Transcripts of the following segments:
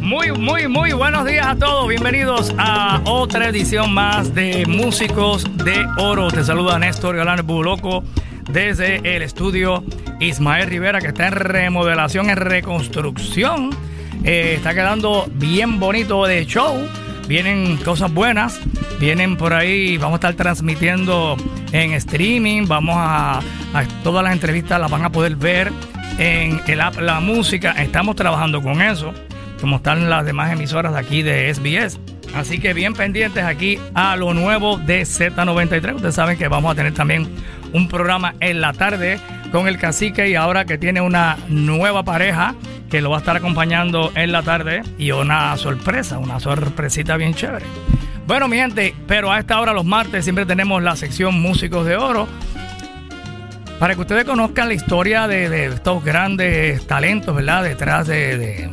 Muy, muy, muy buenos días a todos. Bienvenidos a otra edición más de Músicos de Oro. Te saluda Néstor Galán Buloco desde el estudio Ismael Rivera, que está en remodelación, en reconstrucción. Eh, está quedando bien bonito de show. Vienen cosas buenas. Vienen por ahí. Vamos a estar transmitiendo en streaming. Vamos a, a todas las entrevistas las van a poder ver en el app La Música. Estamos trabajando con eso como están las demás emisoras de aquí de SBS. Así que bien pendientes aquí a lo nuevo de Z93. Ustedes saben que vamos a tener también un programa en la tarde con el cacique y ahora que tiene una nueva pareja que lo va a estar acompañando en la tarde y una sorpresa, una sorpresita bien chévere. Bueno, mi gente, pero a esta hora los martes siempre tenemos la sección Músicos de Oro. Para que ustedes conozcan la historia de, estos grandes talentos, ¿verdad? Detrás de de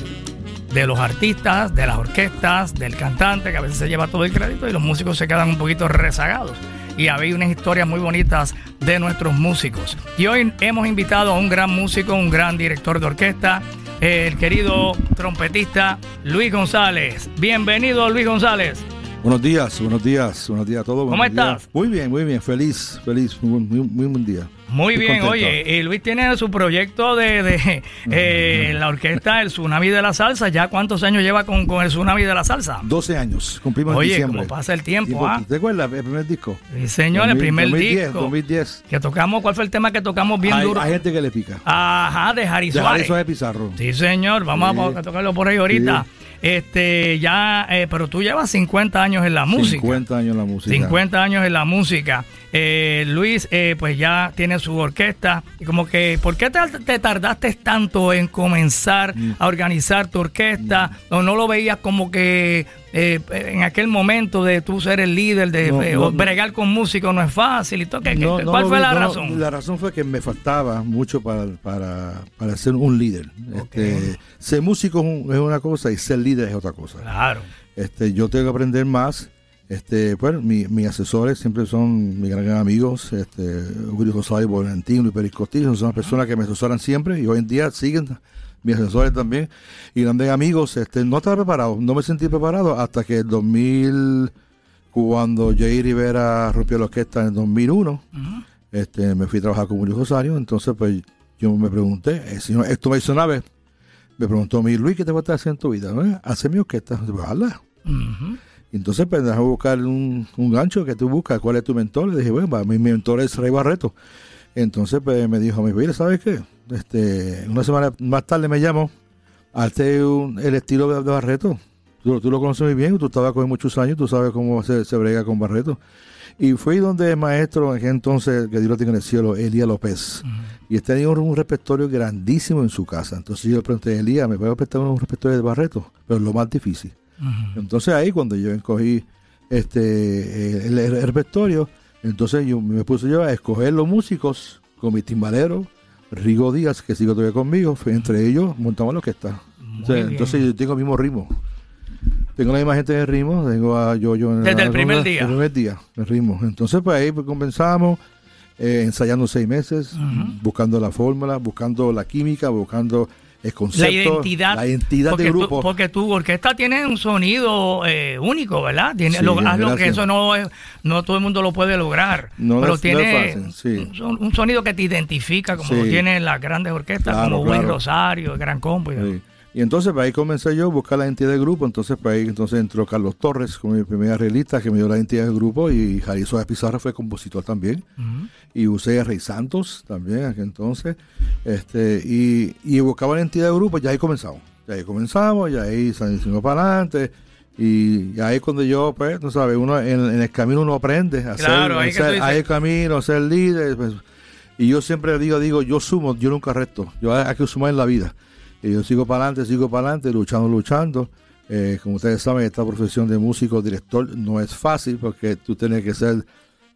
los artistas, de las orquestas, del cantante, que a veces se lleva todo el crédito y los músicos se quedan un poquito rezagados. Y había unas historias muy bonitas de nuestros músicos. Y hoy hemos invitado a un gran músico, un gran director de orquesta, el querido trompetista Luis González. Bienvenido, Luis González. Buenos días, buenos días, buenos días a todos. ¿Cómo estás? Muy bien, muy bien, feliz, feliz, muy, muy, buen día. Muy bien, oye, y Luis tiene su proyecto de, eh, la orquesta El Tsunami de la Salsa. ¿Ya cuántos años lleva con, el Tsunami de la Salsa? 12 años, cumplimos oye, en diciembre. Oye, pasa el tiempo, ¿ah? ¿Te acuerdas el primer disco? Sí, señor, el primer 2010, disco. 2010. Que tocamos, ¿cuál fue el tema que tocamos bien hay, duro? Hay gente que le pica. Ajá, de Jari Suárez. De Pizarro. Sí, señor, vamos a tocarlo por ahí ahorita. Este, ya, eh, pero tú llevas 50 años en la música. 50 años en la música. 50 años en la música. Eh, Luis, eh, pues ya tiene su orquesta. Y como que, ¿por qué te, tardaste tanto en comenzar mm. a organizar tu orquesta? ¿O no lo veías como que eh, en aquel momento de tú ser el líder, de eh, bregar con músicos no es fácil y todo. ¿Cuál fue la razón? la razón fue que me faltaba mucho para, para, para ser un líder. Este, ser músico es una cosa y ser líder es otra cosa. Claro. Este, yo tengo que aprender más. Este, bueno, mis asesores siempre son mis grandes amigos, este, Julio José Valentino y Periscotillo, son las personas que me asesoran siempre y hoy en día siguen mis asesores también, y grandes amigos, este, no estaba preparado, no me sentí preparado hasta que en 2000, cuando Jay Rivera rompió la orquesta en 2001, este, me fui a trabajar con Julio Rosario, entonces pues yo me pregunté, el señor Héctor Maisonave me preguntó, mi Luis, ¿qué te va a estar haciendo en tu vida? Hace mi orquesta, ¿verdad? Entonces, pues, a buscar un, gancho que tú buscas. ¿Cuál es tu mentor? Le dije, bueno, mi mentor es Rey Barreto. Entonces, pues, me dijo, mira, ¿sabes qué? Este, una semana más tarde me llamó, arte el estilo de, Barreto. Tú, lo conoces muy bien, tú estabas con muchos años, tú sabes cómo se, se brega con Barreto. Y fui donde el maestro, en entonces, que Dios lo tiene en el cielo, Elías López. Y este tenía un, repertorio grandísimo en su casa. Entonces yo le pregunté, Elías, ¿me puedo prestar un repertorio de Barreto? Pero lo más difícil. Entonces ahí, cuando yo escogí este, el, repertorio, entonces yo me puse yo a escoger los músicos con mi timbalero, Rigo Díaz, que sigo todavía conmigo, entre ellos montamos lo que está. entonces yo tengo el mismo ritmo. Tengo la misma gente de ritmo, tengo a yo, yo Desde el primer día. El primer día, el ritmo. Entonces, pues ahí pues, comenzamos eh, ensayando seis meses, buscando la fórmula, buscando la química, buscando el concepto, la identidad, la identidad del grupo. porque tu orquesta tiene un sonido eh, único, ¿verdad? Tiene, lo, que eso no es, no todo el mundo lo puede lograr, pero tiene un, sonido que te identifica como lo tienen las grandes orquestas como Will Rosario, Gran Combo. Y y entonces ahí comencé yo a buscar la identidad del grupo. Entonces para ahí entonces entró Carlos Torres como mi primera realista que me dio la identidad del grupo y Jalisco de Pizarra fue compositor también. Y usé a Rey Santos también aquí entonces. Este, y, y buscaba la identidad del grupo, ya ahí comenzamos. Ya ahí comenzamos, ya ahí salimos para adelante. Y ahí cuando yo, pues, no sabes, uno en, el camino uno aprende a claro, ser, ahí, el camino, ser líder. Pues, y yo siempre digo, digo, yo sumo, yo nunca resto. Yo hay que sumar en la vida. Y yo sigo para adelante, sigo para adelante, luchando, luchando. Eh, como ustedes saben, esta profesión de músico, director, no es fácil porque tú tienes que ser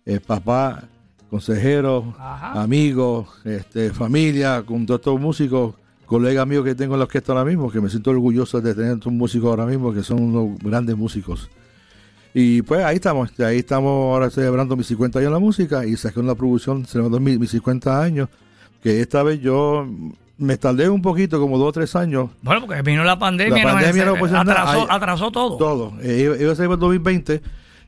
eh, papá, consejero, amigo, este, familia, con todos estos músicos, colegas míos que tengo en la orquesta ahora mismo, que me siento orgulloso de tener estos músicos ahora mismo, que son unos grandes músicos. Y pues ahí estamos, ahí estamos ahora celebrando mis 50 años en la música y saqué una producción celebrando mis, mis 50 años, que esta vez yo me tardé un poquito, como dos o tres años. Bueno, porque vino la pandemia, La pandemia no nada. atrasó, Ay, atrasó todo. Todo. Eh, iba, iba a salir el 2020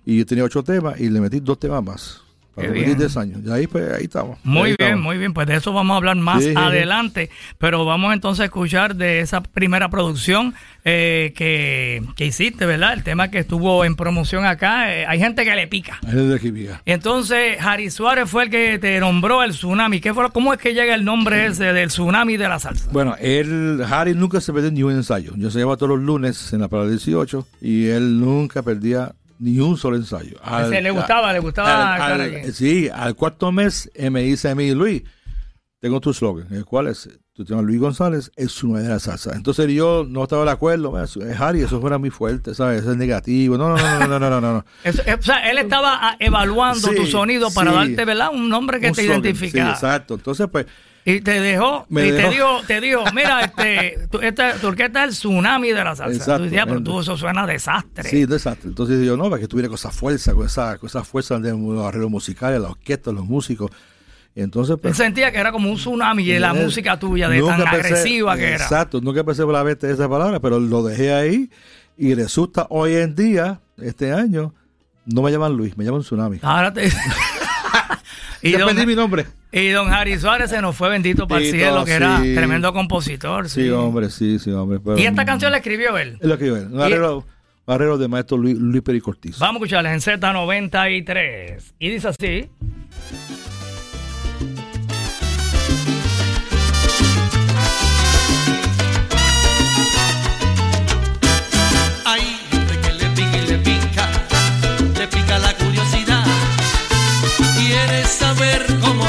y yo tenía ocho temas y le metí dos temas más. Para Qué cumplir bien. 10 años. Y ahí, pues, ahí estamos. Muy Ahí bien, estamos. muy bien. Pues de eso vamos a hablar más Sí, sí, sí. adelante. Pero vamos entonces a escuchar de esa primera producción eh, que, que hiciste, ¿verdad? El tema que estuvo en promoción acá. eh, hay gente que le pica. Es de aquí, mira. Entonces, Harry Suárez fue el que te nombró el tsunami. ¿Qué fue, lo- ¿Cómo es que llega el nombre ese del tsunami de la salsa? Bueno, él, Harry nunca se perdió ni un ensayo. Yo se llevaba todos los lunes en la parada 18 y él nunca perdía ni un solo ensayo. Le gustaba, le gustaba al- sí, al cuarto mes él me dice a mí, Luis, tengo tu slogan, el cual es, tú llamas Luis González, es su de la salsa. Entonces yo no estaba de acuerdo, "Bueno, eso es Harry, eso fuera muy fuerte, ¿sabes? Eso es negativo. No, no, no, no, no, no, no. no. Eso- eh, o sea, él estaba ah, evaluando Sí, tu sonido para sí. darte, ¿verdad? Un nombre que Un te slogan, identificara. Sí, exacto. Entonces, pues, Y te dejó, Me y te dijo, te dijo, mira, este, tu, esta, tu orquesta es el tsunami de la salsa. Exacto. Tú decías, pero tú eso suena a desastre. Sí, desastre. Entonces yo, no, para que tuviera con esa fuerza, con esa, con esa fuerza de los arreglos musicales, la orquesta, los músicos. Entonces, Él pues, sentía que era como un tsunami de la música tuya, de tan pensé- agresiva que era. Exacto, nunca pensé por la vez de esa palabra, pero lo dejé ahí y resulta hoy en día, este año, no me llaman Luis, me llaman Tsunami. Ahora te... y, ya perdí mi nombre. Y don Harry Suárez se nos fue bendito para el cielo, que era sí. tremendo compositor. Sí, sí. hombre, sí, sí, hombre. pero- Y esta canción la escribió él. Es lo que yo veo, un Y- arreglo, un arreglo de maestro Luis, Luis Peri Cortiz. Vamos a escucharla en Z93. Y dice así. Hay gente que le pica y le pica, le pica la curiosidad. Quiere saber cómo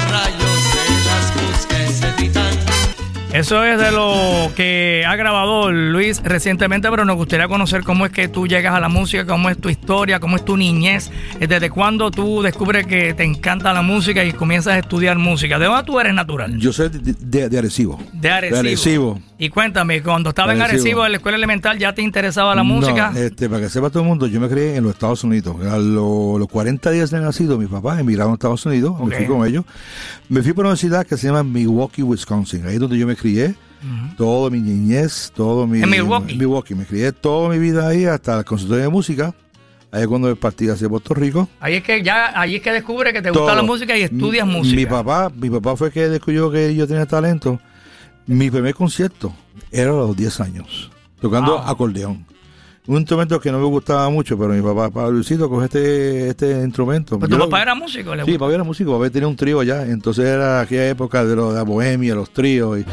Eso es de lo que ha grabado Luis recientemente, pero nos gustaría conocer cómo es que tú llegas a la música, cómo es tu historia, cómo es tu niñez, desde cuándo tú descubres que te encanta la música y comienzas a estudiar música. ¿De dónde tú eres natural? Yo soy de, de, de Arecibo. De Arecibo. Arecibo. Y cuéntame, cuando estaba en Arecibo. Arecibo, en la escuela elemental, ¿ya te interesaba la música? Este, para que sepa todo el mundo, yo me crié en los Estados Unidos. A lo- los 40 días de nacido, mis papás emigraron a Estados Unidos, Ok. me fui con ellos. Me fui por una ciudad que se llama Milwaukee, Wisconsin. Ahí es donde yo me crié. Toda mi niñez, todo mi... ¿En Milwaukee? Milwaukee. Me crié toda mi vida ahí hasta el consultorio de música. Ahí es cuando partí hacia Puerto Rico. Ahí es que ya, ahí es que descubre que te gusta Todo. la música y estudias Mi- música. Mi papá, mi papá fue que descubrió que yo tenía talento. Mi primer concierto era a los 10 años, tocando Wow. acordeón. Un instrumento que no me gustaba mucho, pero mi papá, papá Luisito, coge este, este instrumento. Yo tu lo- papá era músico, le Sí, papá era músico, papá tenía un trío allá, entonces era aquella época de, lo, de la bohemia, los tríos, y,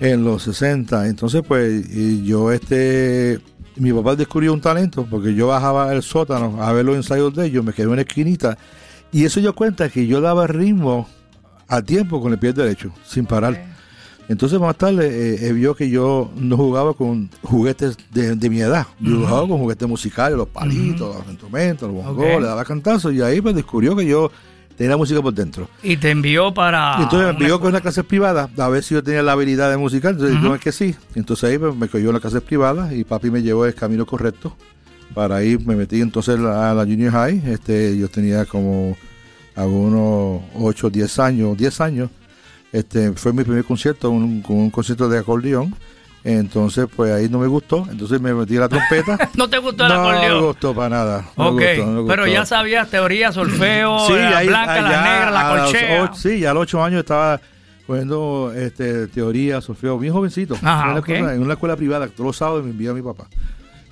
en los 60. Entonces, pues, y yo, este, mi papá descubrió un talento, porque yo bajaba al sótano a ver los ensayos de ellos, me quedé en una esquinita, y eso yo cuenta que yo daba ritmo a tiempo con el pie derecho, sin parar. Entonces más tarde eh, eh, vio que yo no jugaba con juguetes de, de mi edad. Yo jugaba con juguetes musicales, los palitos, los instrumentos, los bongos, le daba cantazos y ahí pues descubrió que yo tenía música por dentro. Y te envió para. Y entonces me una envió con una clase privada a ver si yo tenía la habilidad de musical. Entonces yo es que sí. Entonces ahí pues, me cogió en la clase privada y papi me llevó el camino correcto. Para ir me metí entonces a la Junior High. Este, yo tenía como algunos 8, 10 años, 10 años. Este, fue mi primer concierto, un, con un concierto de acordeón. Entonces, pues ahí no me gustó. Entonces me metí a la trompeta. ¿No te gustó el no acordeón? me gustó para nada. no ok, gustó, no pero ya sabías teoría, solfeo, la ahí- blanca, la negra, la los colchea. sí, ya a los ocho años estaba cogiendo este, teoría, solfeo, bien jovencito. Ajá, en, una escuela, en una escuela privada, todos los sábados me envía a mi papá.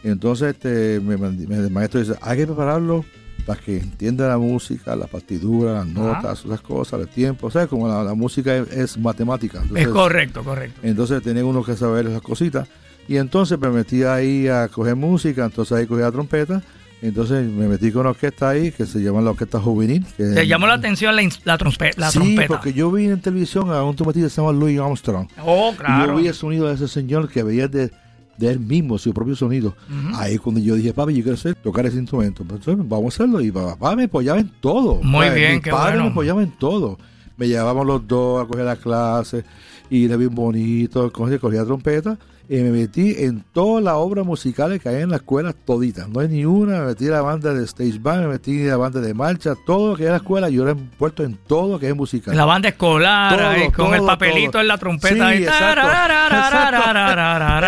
Entonces este, me- el maestro dice, hay que prepararlo para que entienda la música, la partitura, las notas, esas cosas, el tiempo. O sea, como la, la música es, es matemática. es correcto, correcto. entonces tenía uno que saber esas cositas. Y entonces me metí ahí a coger música, entonces ahí cogí la trompeta. Entonces me metí con una orquesta ahí que se llama la Orquesta Juvenil. Que Te llamó la atención la, la, trompe- la sí, trompeta. porque yo vi en televisión a un trompetista que se llama Louis Armstrong. Oh, Y claro. yo vi el sonido de ese señor que veía de, de él mismo, su propio sonido. Ahí cuando yo dije, papi, yo quiero hacer, tocar ese instrumento. Pues, entonces, vamos a hacerlo. Y papá me apoyaba en todo. Muy bien, mi qué padre bueno. me apoyaba en todo. Me llevábamos los dos a coger la clase y era bien bonito. Cogía, cogía trompeta eh, me metí en todas las obras musicales que hay en la escuela, toditas. No hay ni una, me metí en la banda de stage band, me metí en la banda de marcha, todo lo que hay en la escuela, yo era puesto en todo lo que es musical. La banda escolar, con el papelito en la trompeta. Sí, ahí. Exacto.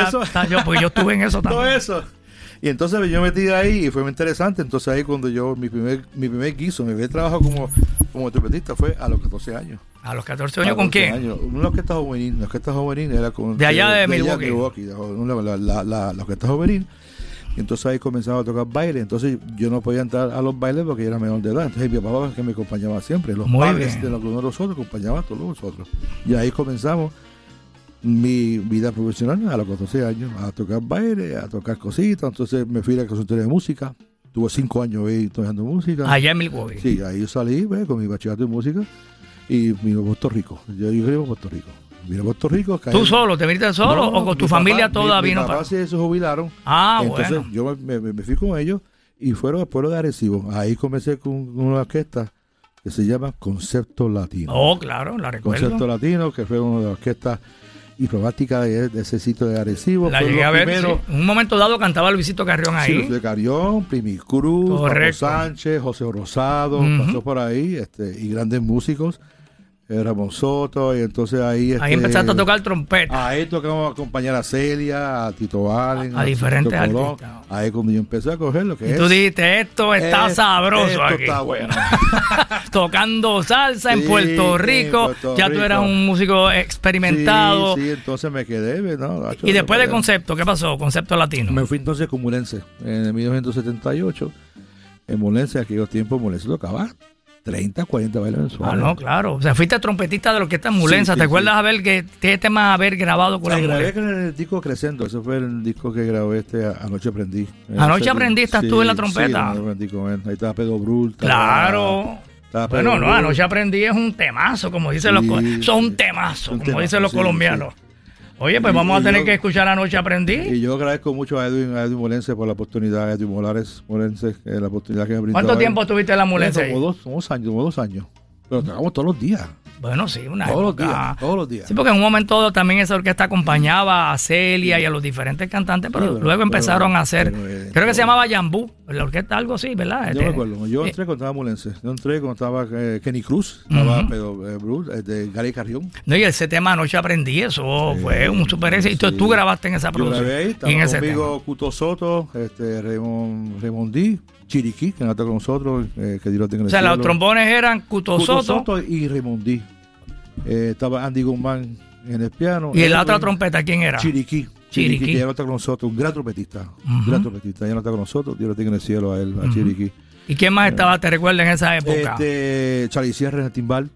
Eso. Yo, pues yo estuve en eso también. Todo eso. Y entonces pues, yo metí ahí y fue muy interesante. Entonces ahí cuando yo, mi primer, mi primer guiso, mi primer trabajo como, como trompetista fue a los 14 años. A los 14 A años, ¿con 14 quién? años. Una orquesta juvenil, una orquesta juvenil era con... De allá de Milwaukee. la, la, la, la- la orquesta juvenil. Y entonces ahí comenzaba a tocar baile. Entonces yo no podía entrar a los bailes porque yo era menor de edad. Entonces mi papá que me acompañaba siempre. Los Muy padres bien. de los de nosotros acompañaban a todos nosotros. Y ahí comenzamos mi vida profesional a los 14 años a tocar baile, a tocar cositas. Entonces me fui a la consultoría de música. Tuve cinco años ahí tocando música. Allá en Milwaukee. Sí, ahí yo salí con mi bachillerato en música y vine a Puerto Rico. Yo, vivo en Puerto Rico. Vine a Puerto Rico. ¿Tú solo? ¿Te viniste solo No, o con tu mi familia papá- toda mi, vino mi papá para.? sí se jubilaron. Ah, Entonces bueno. yo me, me- me fui con ellos y fueron al pueblo de Arecibo. Ahí comencé con una orquesta que se llama Concepto Latino. Oh, claro, la recuerdo. Concepto Latino, que fue una de las orquestas informáticas de, de ese sitio de Arecibo. La llegué a ver. primero- sí. En un momento dado cantaba Luisito Carrión Sí, ahí. Luis de Carión, Primi Cruz. Sánchez, José Rosado, pasó por ahí, este, y grandes músicos, Ramón Soto, y entonces ahí... ahí este, empezaste a tocar trompeta. Ahí tocamos a acompañar a Celia, a Tito Allen, A- a diferentes Colón. artistas. Ahí cuando yo empecé a coger lo que y es... tú dijiste, esto está es- sabroso esto aquí. está bueno. Tocando salsa en Puerto en Rico. Ya tú eras un músico experimentado. Sí, sí, entonces me quedé, Y después de. Concepto, ¿qué pasó? Concepto Latino. Me fui entonces con Mulense en 1978. En Mulense, en aquellos tiempos, Mulense tocaba 30, 40 bailes mensuales. Ah, no, claro. O sea, fuiste trompetista de lo que está en Mulenza. Sí, ¿Te acuerdas sí. haber que qué tema haber grabado con la La grabé con el disco Crescendo, ese fue el disco que grabé este Anoche Aprendí. Anoche aprendí, ¿estás tú en la trompeta? Sí, Anoche aprendí con él. Ahí estaba Pedro Brul. Claro. estaba Pedro Bueno, no, Brul. anoche aprendí es un temazo, como dicen los Son un temazo, Un como temazo, dicen los colombianos. Oye, pues Y- vamos a tener yo- que escuchar Anoche aprendí. Y yo agradezco mucho a Edwin, a Edwin Molense por la oportunidad, a Edwin Molares Molense, eh, la oportunidad que me brindó. ¿Cuánto tiempo estuviste en la Mulenza? Como dos, como dos años, como dos años. Pero tocamos todos los días. Bueno, sí, una Todos los días. Todos los días. Sí, porque en un momento también esa orquesta acompañaba a Celia y a los diferentes cantantes, pero Sí, pero- luego empezaron pero- a hacer, pero, eh, creo que se todo. llamaba Yambú, la orquesta algo así, ¿verdad? Yo Este, me acuerdo. Yo eh, entré cuando estaba Molense. Yo entré cuando estaba eh, Kenny Cruz, estaba. Pedro eh, Brul, eh, de Gary Carrión. No, y ese tema Anoche aprendí, eso fue un super éxito. Y tú, grabaste en esa Yo producción. grabé ahí, estaba en ese conmigo Cuto Soto, este, Raymond, Raymondí, Chiriquí, que no está con nosotros, eh, que Dios lo tenga en tema. O el sea, los trombones eran Cuto Cuto Soto Soto y Raymondí. Eh, estaba Andy Guzmán en el piano. y la otra trompeta, ¿quién era? Chiriquí. Chiriquí. Chiriquí, que ya no está con nosotros, un gran trompetista. Un gran trompetista, ya no está con nosotros. Dios lo tenga en el cielo a él, a Ujú. Chiriquí. ¿Y quién más estaba, te recuerdas, en esa época? Este, Charlie Sierra en el timbal.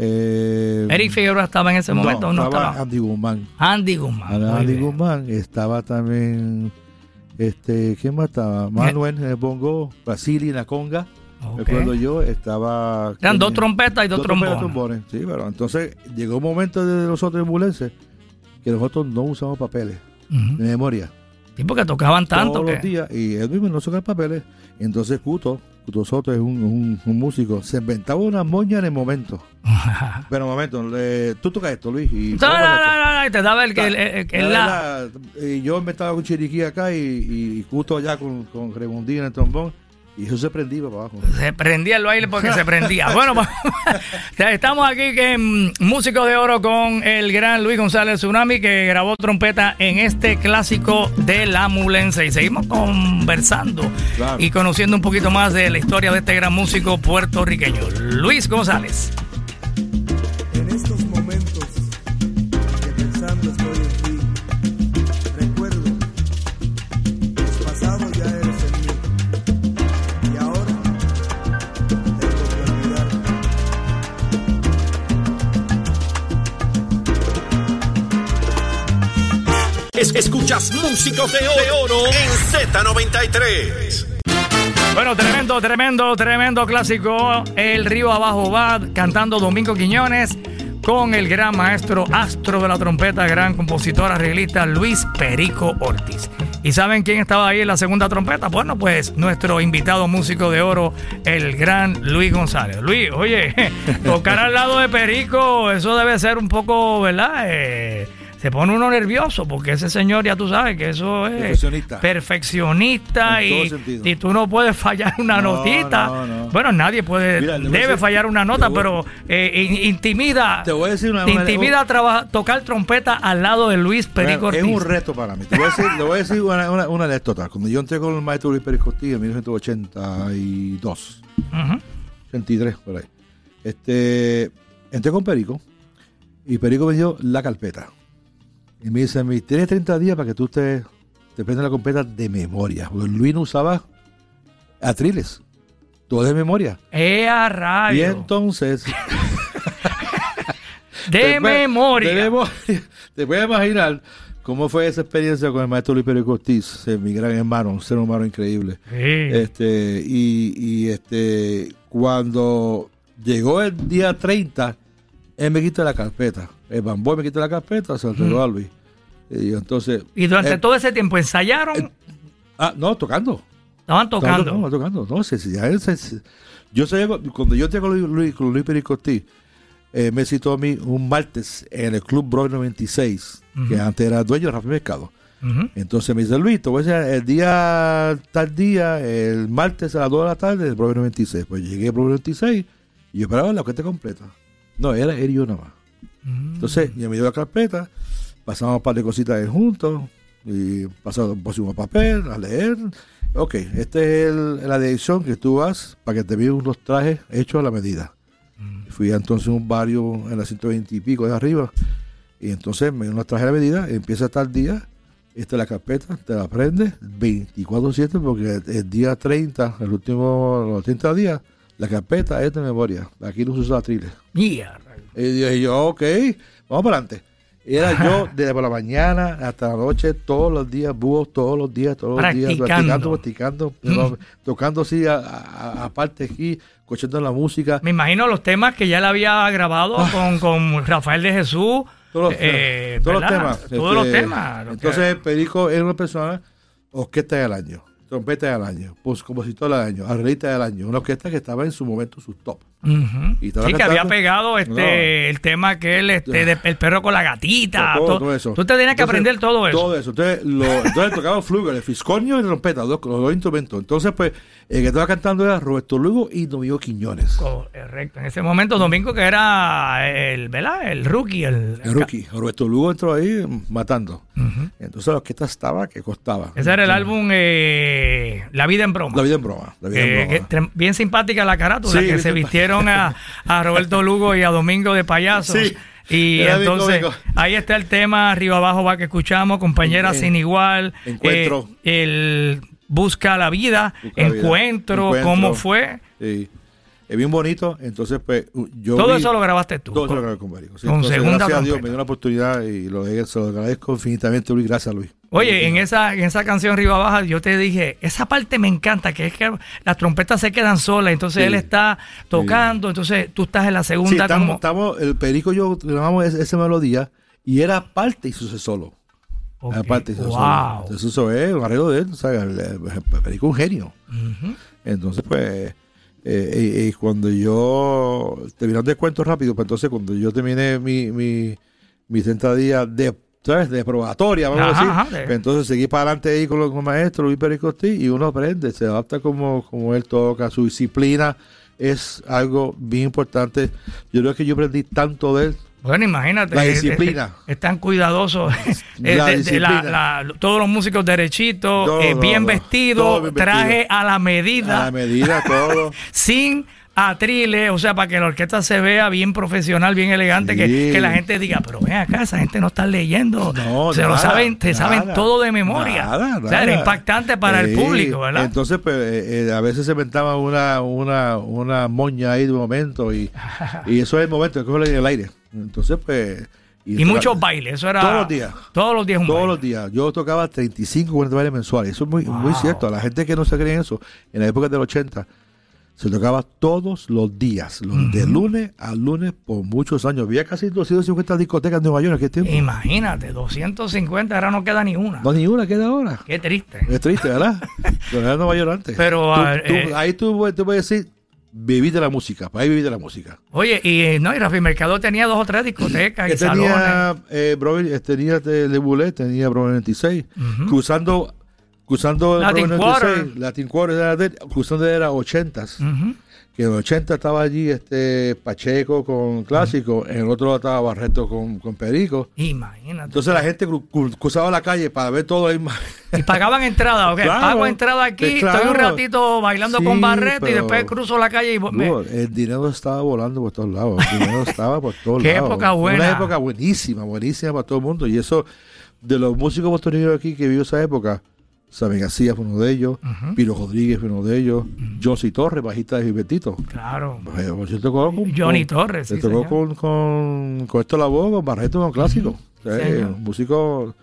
Eh, Eric Figueroa estaba en ese momento, no, ¿o no estaba? Andy Guzmán. Andy Guzmán. Andy. Guzmán. Estaba también, este, ¿quién más estaba? Manuel en el bongo, Basili en la conga. Recuerdo yo, estaba... Eran dos trompetas y dos, trompetas, trombones. Sí, pero entonces llegó un momento de nosotros ambulenses que nosotros no usamos papeles Ujú. de memoria. Sí, porque tocaban tanto todos que... los días y mismo no saca papeles. Y entonces Cuto, Cuto Soto es un, un- un músico, se inventaba una moña en el momento. Pero el momento, le- tú tocas esto, Luis, y No, ¿cómo no, no, te daba el que el- el- el- La y yo me estaba con Chiriquí acá y, y, Cuto allá con, con Remondín en el trombón. Y eso se prendía para abajo. Se prendía el baile porque se prendía. Bueno, pues, estamos aquí que mm, músico de oro con el gran Luis González Tsunami que grabó trompeta en este clásico de la Mulense y seguimos conversando Claro. y conociendo un poquito más de la historia de este gran músico puertorriqueño, Luis González. En estos Es- escuchas Músicos de Oro en Z93. Bueno, tremendo, tremendo, tremendo clásico. El río abajo va cantando Domingo Quiñones con el gran maestro astro de la trompeta, gran compositor arreglista Luis Perico Ortiz. ¿Y saben quién estaba ahí en la segunda trompeta? Bueno, pues nuestro invitado músico de oro, el gran Luis González. Luis, oye, tocar al lado de Perico, eso debe ser un poco, ¿verdad? Eh, se pone uno nervioso porque ese señor ya tú sabes que eso es Perfeccionista. y, y tú no puedes fallar una No, notita. no, no. Bueno, nadie puede, Mira, debe decir- fallar una nota, pero eh, in- intimida, Te voy a decir una- te intimida traba- tocar trompeta al lado de Luis Perico es Ortiz. un reto para mí. Te voy a decir, le voy a decir una, una, una anécdota. Cuando yo entré con el maestro Luis Pérez Costilla en 1982, Ujú. 83, por ahí. Este, entré con Perico y Perico me dio la carpeta. Y me dice, "Mi, tienes 30 días para que tú te, te prendas la carpeta de memoria. Porque Luis no usaba atriles, todo de memoria. ¡Eh, a Y rayo! entonces... de memoria. de memoria. Te puedes imaginar cómo fue esa experiencia con el maestro Luis Pérez Cortiz, mi gran hermano, un ser humano increíble. Sí. Este, y, y, este, cuando llegó el día 30, él me quita la carpeta. El bamboy me quita la carpeta, se lo entregó a Luis. Y entonces. y durante eh, todo ese tiempo ensayaron, eh, Ah, no, tocando. estaban tocando. No, tocando. No, se- se- yo cu- cuando yo entré con Luis, con Luis eh, me citó a mí un martes en el Club Broy 96, que antes era dueño de Rafael Mercado. Entonces me dice, Luis, te voy a decir, el día, tal día, el martes a las 2 de la tarde, el Broy 96. Pues llegué al Broy 96 y yo esperaba la orquesta completa. No, era él y yo nada más. Mm. Entonces, yo me dio la carpeta, pasamos un par de cositas juntos, y pasamos, pusimos papel a leer. Ok, esta es el- la dirección que tú vas para que te vean unos trajes hechos a la medida. Fui entonces a un barrio en la 120 y pico de arriba, y entonces me dio unos trajes a la medida, empieza tal día, esta es la carpeta, te la prendes 24-7 porque el día 30, el último, los 30 días, la carpeta es de memoria. Aquí no se usa atriles. Y a rayo. Y dije yo, ok, vamos para adelante. Era yo desde por la mañana hasta la noche, todos los días, búhos, todos los días, todos los días, Practicando. practicando, pero tocando así, a- a- aparte aquí, escuchando la música. Me imagino los temas que ya le había grabado con, con Rafael de Jesús. Ah. Todos los, eh, todos los ¿verdad? temas. Todos los este, temas. Entonces, Perico era una persona, orquesta del año, trompeta del año, pues, compositor del año, arreglista del año, una orquesta que estaba en su momento, su top. Y Sí, que había pegado este No. el tema que él, este, de- el perro con la gatita. todo, todo- todo eso. Tú te tenías que Entonces, aprender todo eso. Todo eso. Entonces, lo, entonces tocaba flugelhorn, el fiscornio y la trompeta, los, los dos instrumentos. Entonces, pues, el que estaba cantando era Roberto Lugo y Domingo Quiñones. Correcto. En ese momento, Domingo, que era el, ¿verdad? El rookie. El, El rookie. Roberto Lugo entró ahí mm, matando. Ujú. Entonces, la orquesta estaba que costaba. Ese era el álbum eh, La vida en broma. La vida en broma. La vida Eh, en broma. bien simpática la carátula, Sí, que se simpa- vistieron a, a Roberto Lugo y a Domingo de payasos. Sí, Y era entonces ahí está el tema arriba abajo va que escuchamos, compañera sin igual, Encuentro. eh, el busca la vida, Busca la vida. encuentro, Encuentro. cómo fue, Sí. Es bien bonito. Entonces, pues, yo. todo vi- eso lo grabaste tú. Todo eso lo grabé con Perico. Sí, con entonces, segunda gracias a Dios trompeta. me dio una oportunidad y lo, se lo agradezco infinitamente, Luis. Gracias, Luis. Oye, en esa, en esa canción Riva Baja, yo te dije, esa parte me encanta, que es que las trompetas se quedan solas, entonces Sí. él está tocando, entonces tú estás en la Sí, segunda estamos, como... estamos- el Perico y yo grabamos ese- esa melodía y era parte y sucede solo. Ok, Aparte, eso, wow. eso, eso es un arreglo de él, ¿sabes? El, el- el Perico es un genio. Entonces, pues, eh, cuando yo, terminando el cuento rápido, pues entonces cuando yo terminé mi, mi, mis 30 días de, ¿sabes? De probatoria, vamos Ajá, a decir, ajá, pues entonces seguí para adelante ahí con, los- con el maestro Luis Pérez Costí y uno aprende, se adapta como, como él toca, su disciplina es algo bien importante. Yo creo que yo aprendí tanto de él. Bueno, imagínate. La eh, disciplina. eh, Es tan cuidadoso. Eh, La de- de disciplina. la- la- todos los músicos derechitos, eh, bien todo, vestidos, traje a la medida, A la medida, todo. sin atriles, o sea, para que la orquesta se vea bien profesional, bien elegante, que, Sí. que la gente diga, pero ven acá, esa gente no está leyendo. No, se lo saben, te saben todo de memoria. nada, o sea, era impactante para el público, ¿verdad? Entonces, pues, eh, eh, a veces se inventaba una, una, una moña ahí de momento y, y eso es el momento, que cogerlo en el aire. Entonces, pues... y muchos bailes, eso era... Todos los días. Todos los días un Todos baile. los días. Yo tocaba 35, 40 bailes mensuales. Eso es muy, muy cierto. A la gente que no se cree en eso, en la época del 80, se tocaba todos los días, los de lunes a lunes por muchos años. Había casi 250 discotecas en Nueva York en aquel tiempo. Imagínate, 250, ahora no queda ni una. No, ni una queda ahora. Qué triste. Es triste, ¿verdad? Pero era Nueva York antes. Pero, Tú- a ver, tú- eh, ahí tú, tú puedes decir viví de la música, para ahí viví de la música. Oye, y no, y Rafi Mercado tenía dos o tres discotecas y Él salones. tenía, eh, Brother- eh, tenía de, de Bullet, tenía Brother 96, cruzando, cruzando el Latin Brother Quarter. 96, Latin Quarter, era de- cruzando era 80s, Ujú. que en el 80 estaba allí este Pacheco con Clásico, en el otro lado estaba Barreto con, con Perico. Imagínate. Entonces la gente cru- cru- cruzaba la calle para ver todo ahí. y pagaban entrada, ¿ok? Claro, Pago entrada aquí, claro. estoy un ratito bailando Sí, con Barreto y después cruzo la calle y me- el dinero estaba volando por todos lados. El dinero estaba por todos Qué lados. época buena. Una época buenísima, buenísima para todo el mundo. Y eso, de los músicos puertorriqueños aquí que vivió esa época, Sammy García fue uno de ellos, Piro Rodríguez fue uno de ellos, Josie Torres, bajista de Gilbertito. Claro. Yo tocó con, Johnny con- Torres, se sí, tocó con, con, con esto la voz, con Barreto, con Clásico. Eh, señor. músicos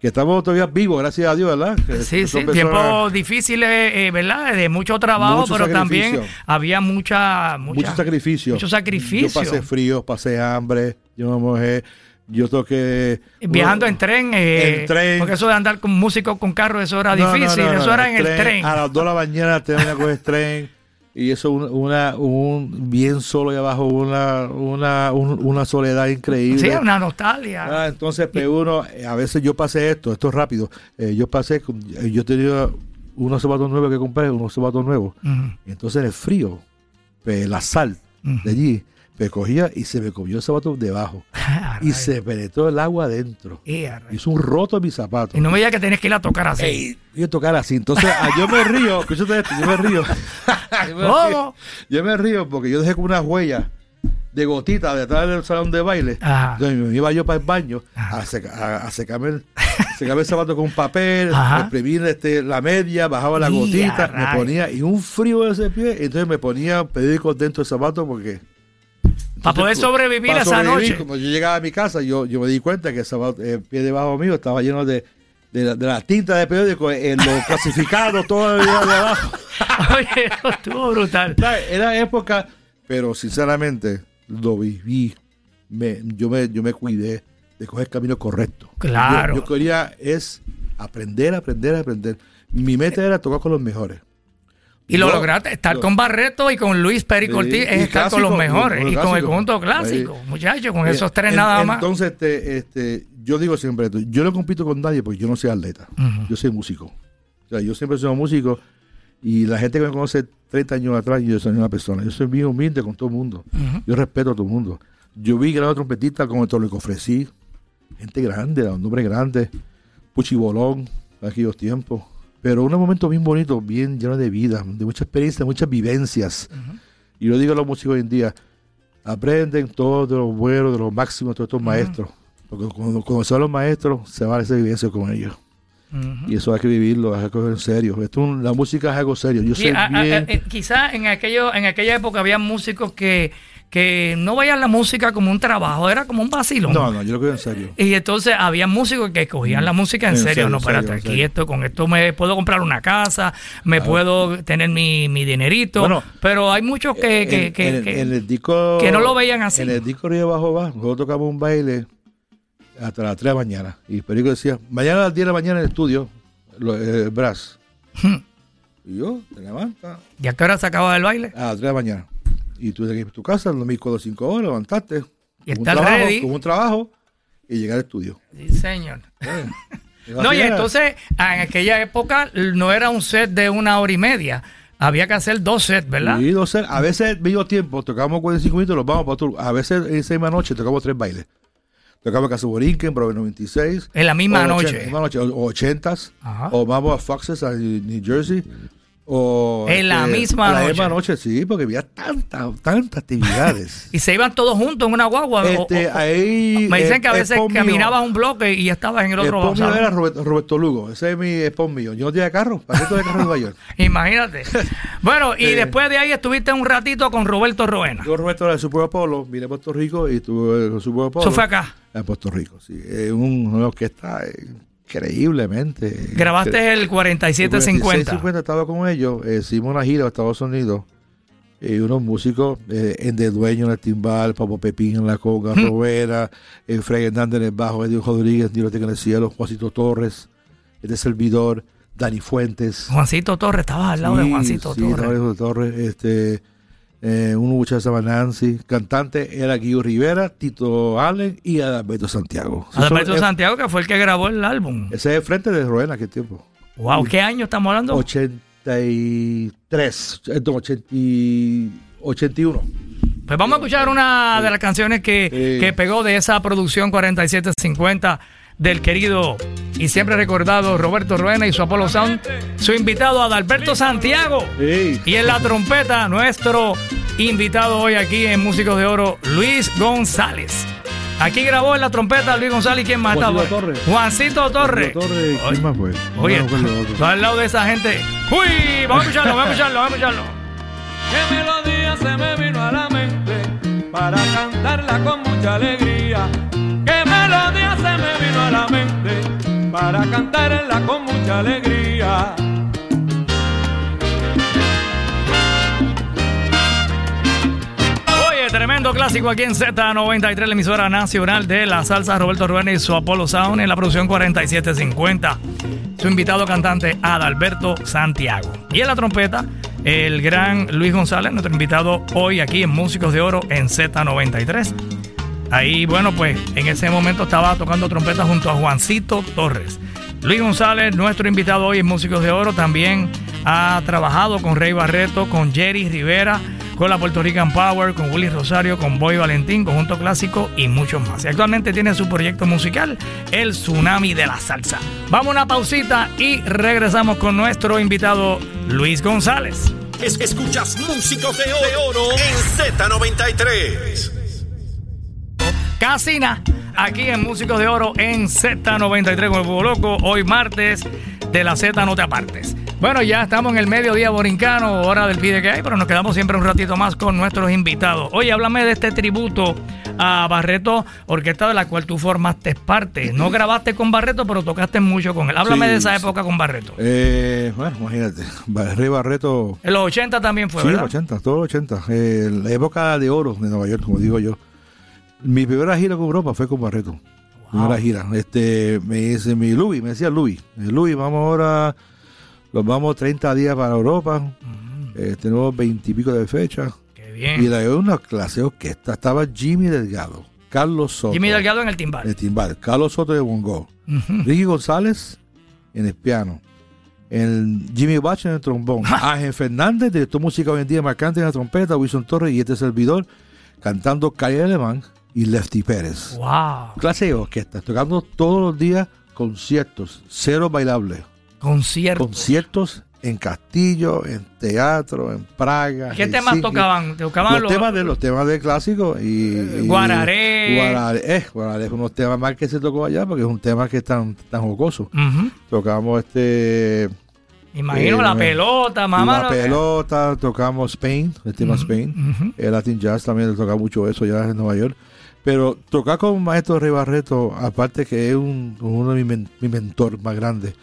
que estamos todavía vivos, gracias a Dios, ¿verdad? Que Sí, sí, tiempos difíciles, eh, ¿verdad? De mucho trabajo, Mucho pero también había mucha, mucha mucho sacrificio. Mucho sacrificio. Yo pasé frío, pasé hambre, yo me mojé, yo toqué... Viajando en tren, eh, En tren. porque eso de andar con músicos con carro, eso era No, difícil, no, no, eso era en el tren. A las 2 de la mañana tenía que coger tren. Y eso un- una, un bien solo y abajo, una, una, un- una soledad increíble. Sí, una nostalgia. Ah, entonces, pues uno, a veces yo pasé esto, esto es rápido. eh, yo pasé, eh, yo tenía unos zapatos nuevos que compré, unos zapatos nuevos. Y entonces en el frío, pues, la sal de allí, me cogía y se me comió el zapato debajo. Ah, y se penetró el agua adentro. Y, a rayos. Hizo un roto en mi zapato. Y no me digas que tienes que ir a tocar así. Ey, yo tocar así. Entonces, ah, yo me río, escúchate esto, yo me río. yo, me río yo me río porque yo dejé como una huella de gotita detrás del salón de baile. Ajá. Entonces me iba yo para el baño a, seca- a- a secarme, el, secarme el zapato con papel, Ajá. exprimir este, la media, bajaba la gotita, me ponía, y un frío de ese pie, entonces me ponía periódicos dentro del zapato porque... Para poder sobrevivir para esa noche. Como yo llegaba a mi casa, yo, yo me di cuenta que el, el pie debajo mío estaba lleno de, de, la, de la tinta de periódico en los clasificados, todo el día de abajo. Oye, eso estuvo brutal. Era época, pero sinceramente lo viví. Me, yo, me, yo me cuidé de coger el camino correcto. Claro. Yo, yo quería es aprender, aprender, aprender. Mi meta era tocar con los mejores. Y lo Yo- lograste, estar yo- con Barreto y con Luis Perico Sí, Ortiz, y es estar con los mejores. con Y con el conjunto clásico, Ahí. muchachos, con Eh, esos tres en- nada más. Entonces, este, este, yo digo siempre esto, yo no compito con nadie porque yo no soy atleta, yo soy músico. O sea, yo siempre soy músico y la gente que me conoce 30 años atrás, yo soy una persona. Yo soy bien humilde con todo el mundo. Yo respeto a todo el mundo. Yo vi grandes trompetistas como el que ofrecí, gente grande, un nombre grande, Puchi Bolón, aquellos tiempos. Pero unos momentos bien bonitos, bien llenos de vida, de mucha experiencia, muchas vivencias. Y yo digo a los músicos hoy en día, aprenden todo de los buenos, de los máximos, de todos estos maestros. Porque cuando, cuando van los maestros, se va esa vivencia con ellos. Y eso hay que vivirlo, hay que coger en serio. Esto, es un- la música es algo serio. Yo Sí, sé a- a- bien... a- eh, quizá en aquello, en aquella época había músicos que, que no veían la música como un trabajo, era como un vacilo. no, no, yo lo cojo en serio. Y entonces había músicos que cogían la música en En serio. serio, no, serio, espérate, aquí serio. esto, con esto me puedo comprar una casa, me puedo tener mi, mi dinerito. Bueno, pero hay muchos que, que, en, que- en- que- en el disco que no lo veían así. En el disco Río Bajo Va, nosotros tocamos un baile hasta las 3 de la mañana. Y Perico decía, mañana a las 10 de la mañana en el estudio, lo- eh, el brass. Hmm. Y yo, te levantas ¿Y a qué hora se acaba el baile? a las 3 de la mañana. Y tú llegas a tu casa, dormís 4 o 5 horas, levantaste. Y estás trabajo, ready. Con un trabajo y llegar al estudio. Sí, señor. No, y entonces en aquella época no era un set de una hora y media. Había que hacer dos sets, ¿verdad? Y dos ser- a veces medio tiempo, tocamos 45 minutos, los vamos para otro. A veces en esa misma noche tocamos tres bailes. Tocamos Casa Borinquen, Prover 96. En la misma noche. ochenta- misma noche, o o ochentas. Ajá. O vamos a Foxes, a New Jersey. O, En la este, misma en La noche. misma noche, sí, porque había tantas, tantas actividades. Y se iban todos juntos en una guagua. o- este, o- ahí, me dicen el- que a el veces mío- caminabas un bloque y estabas en el El otro salón. era Roberto, Roberto Lugo. Ese es mi spot mío. Yo no tenía carro. ¿Para qué tengo carro en Nueva York? Imagínate. Bueno, y Eh. después de ahí estuviste un ratito con Roberto Roena. Yo, Roberto, era el Super Apolo. Vine a Puerto Rico y estuve en el Super Apolo. Eso fue acá. En Puerto Rico, sí. Es un, una orquesta eh, increíblemente. Grabaste el 4750. 50 estaba con ellos. eh, hicimos una gira a Estados Unidos. Y unos músicos, eh, en de dueño en el timbal, Papo Pepín en la conga, Mm. Robera, eh, Fred Hernández en el bajo, Edio Rodríguez, Dios en el cielo, Juancito Torres, este servidor, Dani Fuentes. Juancito Torres, estabas al lado de Juancito sí, Torres. Juancito Torres, este, Eh, un muchacho se llama Nancy. Cantante era Guido Rivera, Tito Allen y Adalberto Santiago. Adalberto eh, Santiago, que fue el que grabó el álbum. Ese es el frente de Roena, aquel tiempo. Wow, ¿qué año estamos hablando? 83, eh, no, 80 y- 81. Pues vamos a escuchar una de las canciones que, que pegó de esa producción 4750 del querido y siempre recordado Roberto Ruena y su Apollo Sound. Su invitado Adalberto Santiago. Sí. Y en la trompeta, nuestro invitado hoy aquí en Músicos de Oro, Luis González. Aquí grabó en la trompeta Luis González. ¿Quién más Juancito estaba? Torres. Juancito Torres. Torre, Oye, ¿quién más fue? Oye, No al lado de esa gente. ¡Uy! Vamos a escucharlo, vamos a escucharlo, vamos a escucharlo. Qué melodía se me vino a la mente para cantarla con mucha alegría. Se me vino a la mente para cantarla con mucha alegría. Oye, tremendo clásico aquí en Z93, la emisora nacional de la salsa Roberto Ruena y su Apolo Sound en la producción 4750. Su invitado cantante Adalberto Santiago. Y en la trompeta, el gran Luis González, nuestro invitado hoy aquí en Músicos de Oro en Z93. Ahí, bueno, pues en ese momento estaba tocando trompeta junto a Juancito Torres. Luis González, nuestro invitado hoy en Músicos de Oro, también ha trabajado con Rey Barreto, con Jerry Rivera, con la Puerto Rican Power, con Willy Rosario, con Boy Valentín, Conjunto Clásico y muchos más. Y actualmente tiene su proyecto musical, El Tsunami de la Salsa. Vamos a una pausita y regresamos con nuestro invitado Luis González. Es- escuchas Músicos de Oro en Z93. Casina, aquí en Músicos de Oro en Z93 con el Búho Loco. Hoy martes de la Z no te apartes. Bueno, ya estamos en el mediodía borincano, hora del pide que hay, pero nos quedamos siempre un ratito más con nuestros invitados. Oye, háblame de este tributo a Barreto, orquesta de la cual tú formaste parte. No grabaste con Barreto, pero tocaste mucho con él. Háblame Sí, de esa sí. época con Barreto. Eh, bueno, imagínate. Bar- Rey Barreto. En los 80 también fue, sí, ¿verdad? 80, todo 80. Eh, la época de oro de Nueva York, como digo yo. Mi primera gira con Europa fue con Barreto. Primera gira. Este, me dice mi Louis, me decía Louis. eh, Louis, vamos ahora, nos vamos 30 días para Europa. Eh, tenemos 20 y pico de fechas. Qué Y bien. la una clase de orquesta. Estaba Jimmy Delgado, Carlos Soto. Jimmy Delgado en el timbal. de timbal, Carlos Soto de bongo. Ricky González en el piano, el Jimmy Bach en el trombón, Ángel Fernández, director musical hoy en día marcante en la trompeta, Wilson Torres y este servidor cantando Calle Alemán y Lefty Pérez. Wow. Clase de orquesta, tocando todos los días conciertos, cero bailables, Concierto. conciertos en Castillo, en teatro, en Praga. ¿Qué temas Helsinki. tocaban? ¿Tocaban los, temas de los temas de clásico y, y- Guararé. Guararé, eh, Guararé es unos temas más que se tocó allá porque es un tema que es tan, tan jocoso. Ujú. Tocamos este Imagino Eh, la eh, pelota, mamá. la pelota, tocamos Spain, el tema Spain, el Latin Jazz también toca mucho eso ya en Nueva York. Pero tocar con Maestro Rey Barreto, aparte que es un, uno de mis men- mi mentor más grande,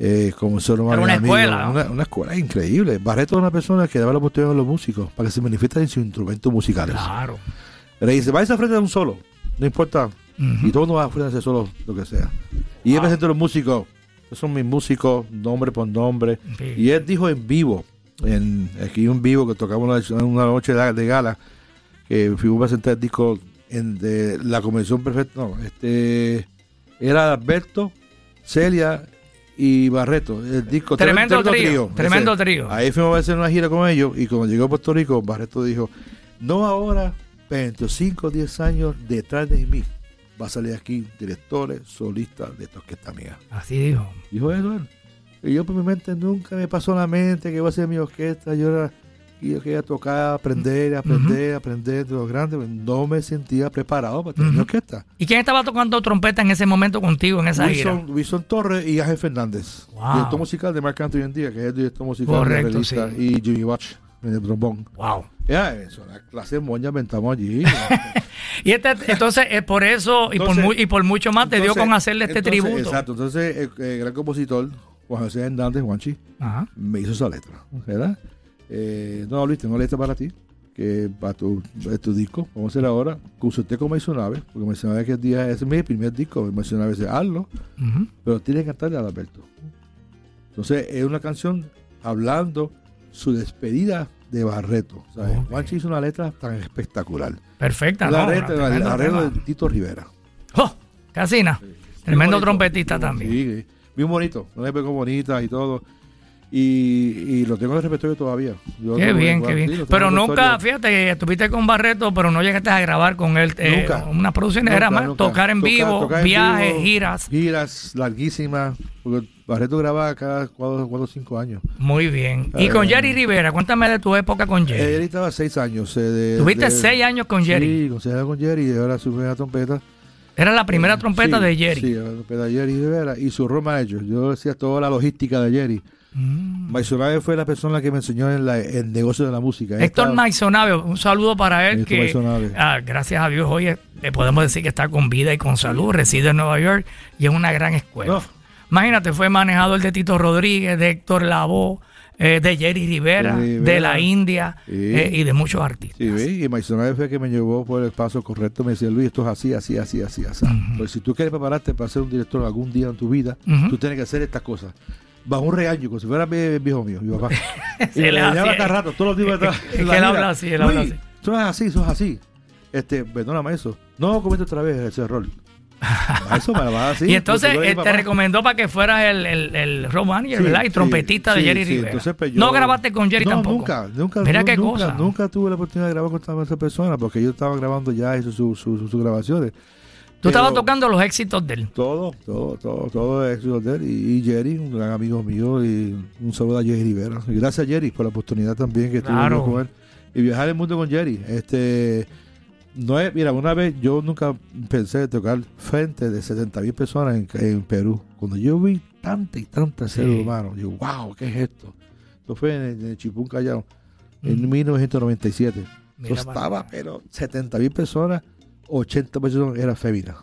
eh, como ser humano una amigo, escuela, ¿no? una, una escuela increíble. Barreto es una persona que daba la oportunidad a los músicos para que se manifiesten en sus instrumentos musicales. Claro. Le dice, vais a frente de un solo, no importa. Y todo mundo va a frente de ese solo, lo que sea. Y él presenta a los músicos, esos son mis músicos, nombre por nombre. Sí. Y él dijo en vivo, en aquí un vivo que tocamos una, una noche de, de gala, que fuimos a presentar el disco en, de la convención perfecta. No, este era Alberto, Celia y Barreto. El disco Tremendo trío, ese. tremendo trío. Ahí fuimos a hacer una gira con ellos y cuando llegó a Puerto Rico, Barreto dijo, no ahora, pero dentro de 5 o 10 años detrás de mí va a salir aquí directores, solistas de esta orquesta mía. Así dijo. Dijo eso él. Y yo por mi mente nunca me pasó en la mente que iba a ser mi orquesta. Yo era, y yo quería tocar, aprender, aprender, aprender de los grandes. pero No me sentía preparado para tener mi Ujú. orquesta. ¿Y quién estaba tocando trompeta en ese momento contigo en esa gira? Wilson, Wilson Torres y Ángel Fernández. Wow. Director musical de Marc Anthony hoy en día, que es el director musical Correcto, de la sí. Y Jimmy Watch en el trombón. Wow. Ya, eso, la clase de moña inventamos allí. Y este, entonces, es por eso y, por Entonces- mu- y por mucho más te dio con hacerle este entonces, tributo. Exacto. Entonces, el, el gran compositor, Juan José Hernández, Juanchi, Ajá. me hizo esa letra, ¿verdad? Eh, no, Luis, tengo letra para ti, que para tu, para tu disco, vamos a hacer ahora, consulté con Nave, porque Nave que el día es mi primer disco, Nave dice, hazlo, Ujú. pero tiene que cantarle a Alberto. Entonces, es una canción hablando su despedida de Barreto. ¿sabes? Juanchi hizo una letra tan espectacular. Perfecta, La ¿no? letra, el arreglo de Tito Rivera. ¡Oh! Casina. Tremendo trompetista también. Sí, bien bonito. Una pegó bonita y todo. Y, y lo tengo de repertorio todavía. Yo Qué bien, qué bien. Pero en nunca, fíjate, estuviste con Barreto, pero no llegaste a grabar con él. eh, Nunca. Una producción era Nunca, más nunca. tocar en vivo, tocar en viajes, vivo, giras. Giras larguísimas. Porque Barreto graba cada cuatro o cinco años. Muy bien. Y con Eh, Jerry Rivera, cuéntame de tu época con Jerry. Él estaba seis años. eh, de- Tuviste de- seis años con Jerry. Sí, con seis años con Jerry. Y ahora su primera trompeta. Era la primera trompeta Sí, de Jerry. Sí, la trompeta de Jerry Rivera. Y su road manager. Yo decía toda la logística de Jerry. Mm. Maisonave fue la persona que me enseñó en la- el negocio de la música. Héctor Maisonave, un saludo para él que ah, gracias a Dios hoy eh, podemos decir que está con vida y con salud, reside en Nueva York y es una gran escuela. No. Imagínate, fue manejador de Tito Rodríguez, de Héctor Lavoe, eh, de Jerry Rivera, de la India Sí. eh, y de muchos artistas. Y Maisonave fue el que me llevó por el paso correcto. Me decía, Luis, esto es así, así, así, así, así. Porque si tú quieres prepararte para ser un director algún día en tu vida, tú tienes que hacer estas cosas. Bajo un regaño, como si fuera mi viejo mío, mi papá. y me regañaba cada rato, todos los días. Él habla así, él habla así. Eso es así, eso es así. Este, perdóname eso. No comete otra vez ese error. A eso me lo va así. y entonces yo eh, te recomendó para que fueras el, el, el road manager, Sí, ¿verdad? Y sí, trompetista de Jerry sí, Rivera. entonces, pues, no yo- grabaste con Jerry no, tampoco. Nunca, nunca. Mira qué nunca, cosa. Nunca tuve la oportunidad de grabar con esta persona porque ellos estaban grabando ya hizo sus su, su- sus grabaciones. Tú estabas tocando los éxitos de él. Todo, todo, todo, todo es éxito de él. Y, y Jerry, un gran amigo mío, y un saludo a Jerry Rivera. Y gracias a Jerry por la oportunidad también que tuve Claro. yo con él. Y viajar el mundo con Jerry. Este, no es, mira, una vez yo nunca pensé tocar frente de 70 mil personas en, en Perú. Cuando yo vi tanta y tanta Sí. seres humanos, yo, wow, ¿qué es esto? Esto fue en, en Chipún Callao, en Mm. 1997. Mira Yo estaba, pero 70 mil personas, 80 personas eran féminas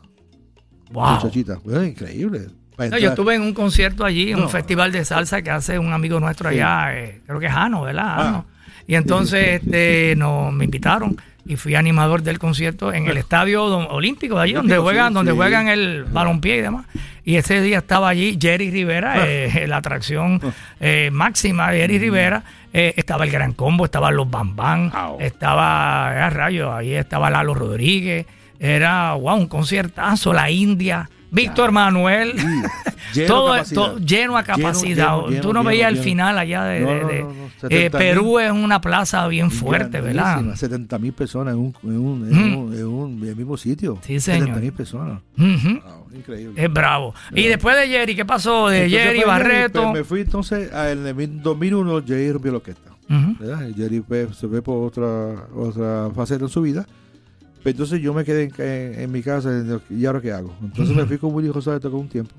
Wow. muchachita. Bueno, increíble. No, yo estuve en un concierto allí, en un festival de salsa que hace un amigo nuestro Sí. allá, eh, creo que es Jano, ¿verdad? Ah. Y entonces este, nos, me invitaron y fui animador del concierto en el estadio olímpico de allí, donde juegan, sí, donde sí. juegan el balompié y demás. Y ese día estaba allí Jerry Rivera, Ah. eh, la atracción eh, máxima de Mm. Jerry Rivera. Eh, estaba el Gran Combo, estaban los Bambán, estaba, a rayos, ahí estaba Lalo Rodríguez. Era, wow, un conciertazo, la India. Víctor Manuel, todo, lleno a capacidad. Lleno, lleno, Tú no lleno, veías el final allá de, No, de- no, de- no, no, eh, 70.000. Perú es una plaza bien fuerte, ¿verdad? 70 mil personas en un, en un, en un, en un- en el mismo sitio. Sí, señor. 70 mil personas. Wow, increíble. Es bravo. Y después de Jerry, ¿qué pasó? De Jerry Barreto. me fui entonces, a- en el 2001, Jerry rompió la orquesta. ¿verdad? Y Jerry se ve por otra, otra faceta en su vida. Entonces yo me quedé en, en- en mi casa y ahora qué hago. Entonces me fui con Willy Rosales tocó un tiempo.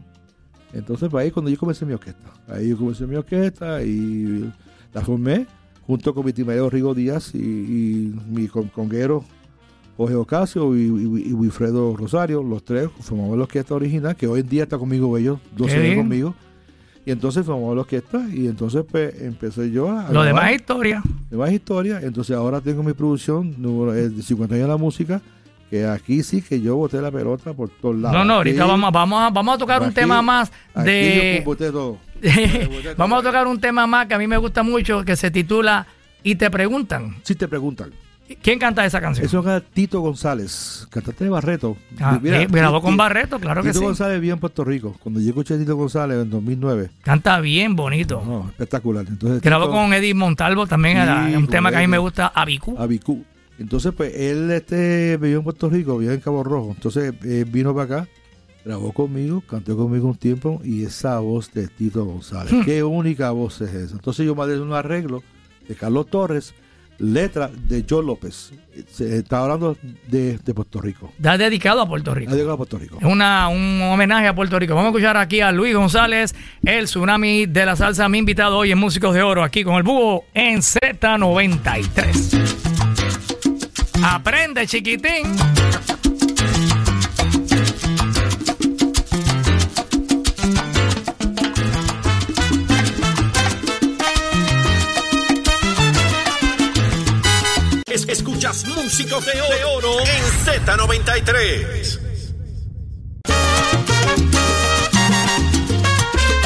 Entonces pues, ahí cuando yo comencé mi orquesta. Ahí yo comencé mi orquesta y la formé junto con mi timareo Rigo Díaz y, y mi con- conguero Jorge Ocasio y, y- y Wilfredo Rosario, los tres formamos la orquesta original, que hoy en día está conmigo ellos, 12 Qué años conmigo. Y entonces formamos la orquesta y entonces pues empecé yo a... Lo demás es historia. de más historia. Entonces ahora tengo mi producción número eh, de 50 años de la música, que aquí sí que yo boté la pelota por todos lados. No, no, ahorita Aquí- vamos, vamos, a, vamos a tocar un tema más aquí de... yo boté todo. vamos a tocar un tema más que a mí me gusta mucho, que se titula Y te preguntan. Si te preguntan, ¿Quién canta esa canción? eso es Tito González, cantante de Barreto. Ah, Mira, eh, grabó con Barreto, claro que Tito sí. González vivía en Puerto Rico. Cuando yo escuché a Tito González en 2009, Canta bien bonito. no, espectacular. Entonces, Grabó Tito- con Eddie Montalvo también, Sí, un tema que a mí me gusta, Abicú. Abicú. Entonces, pues él este, vivió en Puerto Rico, vivía en Cabo Rojo. Entonces, eh, vino para acá, grabó conmigo, cantó conmigo un tiempo y esa voz de Tito González. Hmm. Qué única voz es esa. Entonces, yo mandé un arreglo de Carlos Torres, letra de Joe López. Se está hablando de, de Puerto Rico. Ya dedicado a Puerto Rico. Llegado a Puerto Rico. Es una, un homenaje a Puerto Rico. Vamos a escuchar aquí a Luis González, el tsunami de la salsa, mi invitado hoy en Músicos de Oro, aquí con el búho en Z93. Aprende, chiquitín. Músicos de Oro, de Oro en Z93.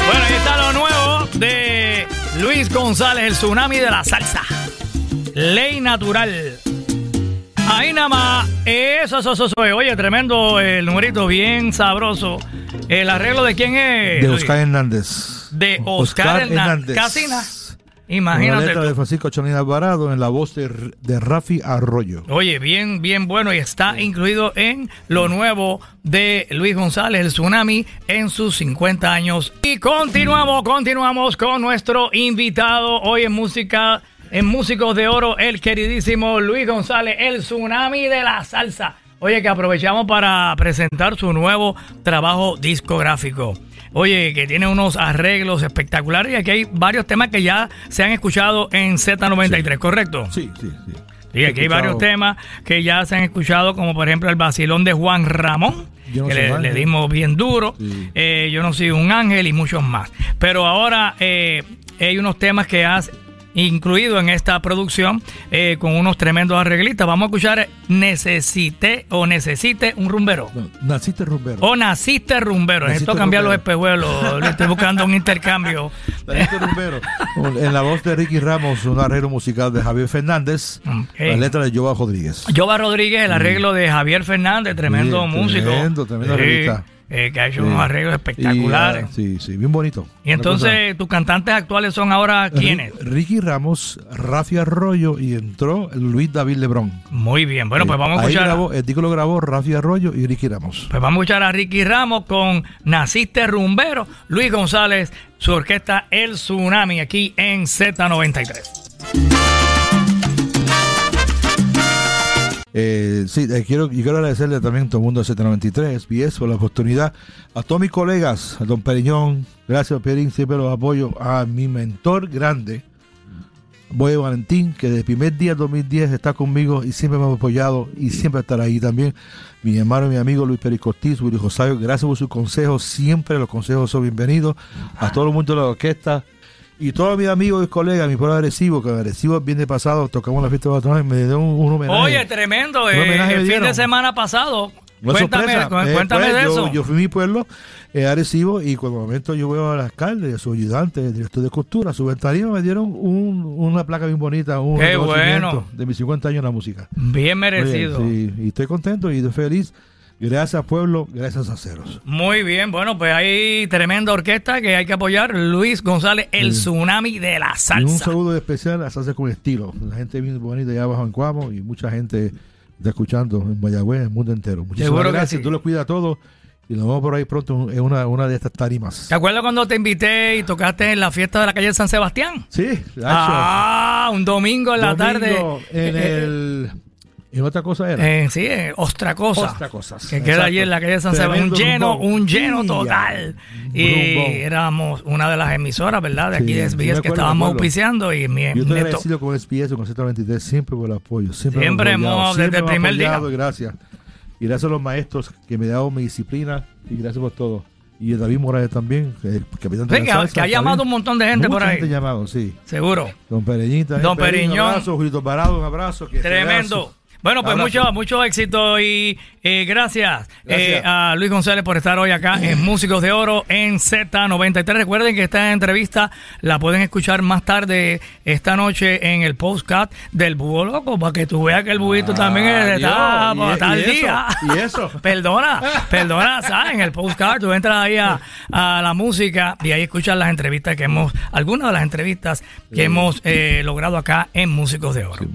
Bueno, ahí está lo nuevo de Luis González, el tsunami de la salsa. Ley Natural. Ahí nada más. Eso, eso, eso, eso. Oye, tremendo el numerito, bien sabroso. ¿El arreglo de quién es? De Luis? Oscar Hernández. De Oscar, Hernández. Casina. Con la Imagínate. letra de Francisco Cholín Alvarado en la voz de, de Rafi Arroyo. Oye, bien, bien bueno y está incluido en lo nuevo de Luis González, el Tsunami, en sus 50 años. Y continuamos, continuamos con nuestro invitado hoy en música, en Músicos de Oro, el queridísimo Luis González, el Tsunami de la Salsa. Oye, que aprovechamos para presentar su nuevo trabajo discográfico. Oye, que tiene unos arreglos espectaculares y aquí hay varios temas que ya se han escuchado en Z93, ¿correcto? Sí, sí, sí. Sí, aquí hay varios temas que ya se han escuchado, como por ejemplo el vacilón de Juan Ramón, no que le, dimos bien duro. Sí. Eh, Yo no soy un ángel y muchos más. Pero ahora eh, hay unos temas que has incluido en esta producción eh, con unos tremendos arreglistas. Vamos a escuchar Necesité o Necesite un rumbero. No, naciste rumbero. O naciste rumbero. Naciste Necesito cambiar los espejuelos. Le estoy buscando un intercambio. Naciste rumbero. en la voz de Ricky Ramos, un arreglo musical de Javier Fernández. Ok. La letra de Joa Rodríguez. Jova Rodríguez, el arreglo de Javier Fernández, tremendo músico. tremendo, tremendo Sí, arreglista. Eh, que ha hecho Sí. unos arreglos espectaculares. Y, ah, sí, sí, bien bonito. Y entonces, tus cantantes actuales son ahora quiénes? Ri- Ricky Ramos, Rafi Arroyo y entró Luis David Lebrón. Muy bien. Bueno, pues vamos a Ahí escuchar. grabó, el disco lo grabó Rafi Arroyo y Ricky Ramos. Pues vamos a escuchar a Ricky Ramos con Naciste Rumbero, Luis González, su orquesta El Tsunami, aquí en Z93. Eh, sí, eh, quiero, y quiero agradecerle también a todo el mundo de Z93, SBS, por la oportunidad. A todos mis colegas, a don Periñón, gracias Perín, siempre los apoyo. A mi mentor grande, Boy Valentín, que desde el primer día del 2010 está conmigo y siempre me ha apoyado y siempre estará ahí también. Mi hermano y mi amigo Luis Pérez Cortiz, Willy Josayo, gracias por sus consejos, siempre los consejos son bienvenidos. A todo el mundo de la orquesta. Y todos mis amigos y colegas, mi pueblo agresivo, que agresivo el viernes pasado tocamos la fiesta de patrones, me dio un, un homenaje. Oye, tremendo. Eh, homenaje el fin de dieron. semana pasado. Una Cuéntame, Eh, cuéntame pues, de yo, eso. Yo fui a mi pueblo, eh, Arecibo, y cuando de momento yo veo al alcalde, a su ayudante, el director de costura, a su ventanilla, me dieron un- una placa bien bonita, un Qué bueno. de mis 50 años en la música. Bien merecido. Oye, sí, y estoy contento y estoy feliz. Gracias, pueblo, gracias a Ceros. Muy bien, bueno, pues hay tremenda orquesta que hay que apoyar. Luis González, el tsunami de la Y un salsa. saludo especial a Salsa con Estilo. La gente bien bonita allá abajo en Cuamo y mucha gente está escuchando en Mayagüez, en el mundo entero. Muchísimas Seguro que gracias. sí. Tú los cuidas a todos y nos vemos por ahí pronto en una, una de estas tarimas. ¿Te acuerdas cuando te invité y tocaste en la fiesta de la calle San Sebastián? Sí. Ah, un domingo en la Domingo tarde. En Eh, el. En otra cosa era. eh, sí, eh, Ostra Cosa. Otra Cosas. Que queda allí en la calle San Sebastián. Un lleno, rumbón. un lleno total. Y éramos una de las emisoras, ¿verdad? De aquí Sí, de SBS que acuerdo, me estábamos auspiciando. Y mi, Yo neto- agradecido con SBS, con Z93, siempre por el apoyo. Siempre, Siempre hemos, siempre desde el primer día. apoyado, y Gracias. Y gracias a los maestros que me dado mi disciplina. Y gracias por todo. Y a David Morales también, que el capitán de Sí, la que salsa, que ha llamado un montón de gente Mucha por ahí. gente llamado, sí. seguro. Don Pereñita. Don Pereñín, Periñón. Un abrazo, Julito Parado, un abrazo. que Tremendo. Bueno, pues mucho, mucho éxito y eh, gracias, Gracias. eh, a Luis González por estar hoy acá en Músicos de Oro en Z93. Recuerden que esta entrevista la pueden escuchar más tarde esta noche en el postcard del Búho Loco para que tú veas que el búhito también es de Ah, tal, día. ¿Y eso? perdona, perdona, ¿sabes? En el postcard tú entras ahí a, a la música y ahí escuchas las entrevistas que hemos, algunas de las entrevistas que hemos eh, logrado acá en Músicos de Oro.